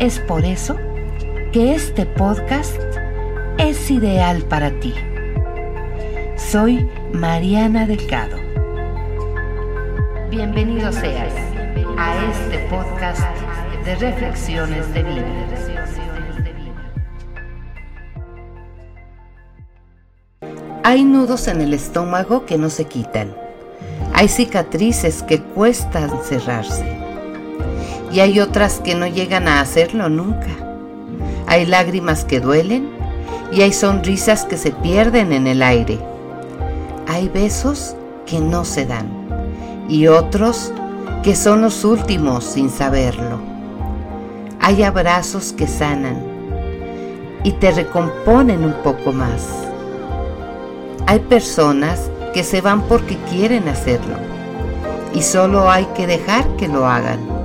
Es por eso que este podcast es ideal para ti. Soy Mariana Delgado. Bienvenido seas a este podcast de reflexiones de vida. Hay nudos en el estómago que no se quitan. Hay cicatrices que cuestan cerrarse y hay otras que no llegan a hacerlo nunca. Hay lágrimas que duelen y hay sonrisas que se pierden en el aire. Hay besos que no se dan y otros que son los últimos sin saberlo. Hay abrazos que sanan y te recomponen un poco más. Hay personas que se van porque quieren hacerlo y solo hay que dejar que lo hagan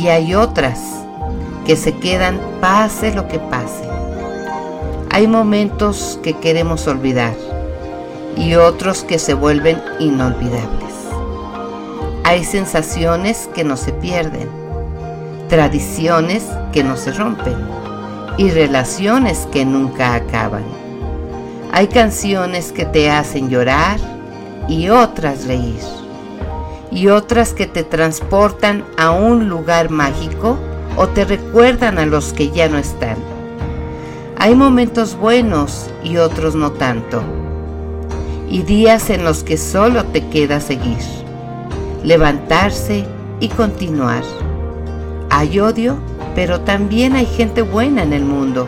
y hay otras que se quedan pase lo que pase. Hay momentos que queremos olvidar y otros que se vuelven inolvidables. Hay sensaciones que no se pierden, tradiciones que no se rompen y relaciones que nunca acaban. Hay canciones que te hacen llorar y otras reír y otras que te transportan a un lugar mágico o te recuerdan a los que ya no están. Hay momentos buenos y otros no tanto. Y días en los que solo te queda seguir, levantarse y continuar. Hay odio, pero también hay gente buena en el mundo.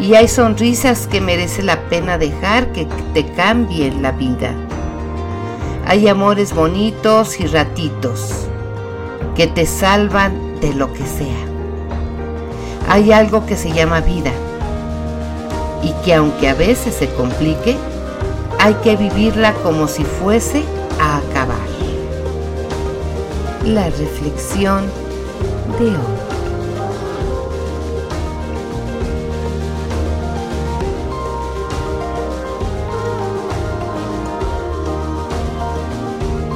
Y hay sonrisas que merece la pena dejar que te cambien la vida. Hay amores bonitos y ratitos que te salvan de lo que sea. Hay algo que se llama vida y que aunque a veces se complique, hay que vivirla como si fuese a acabar. La reflexión de hoy.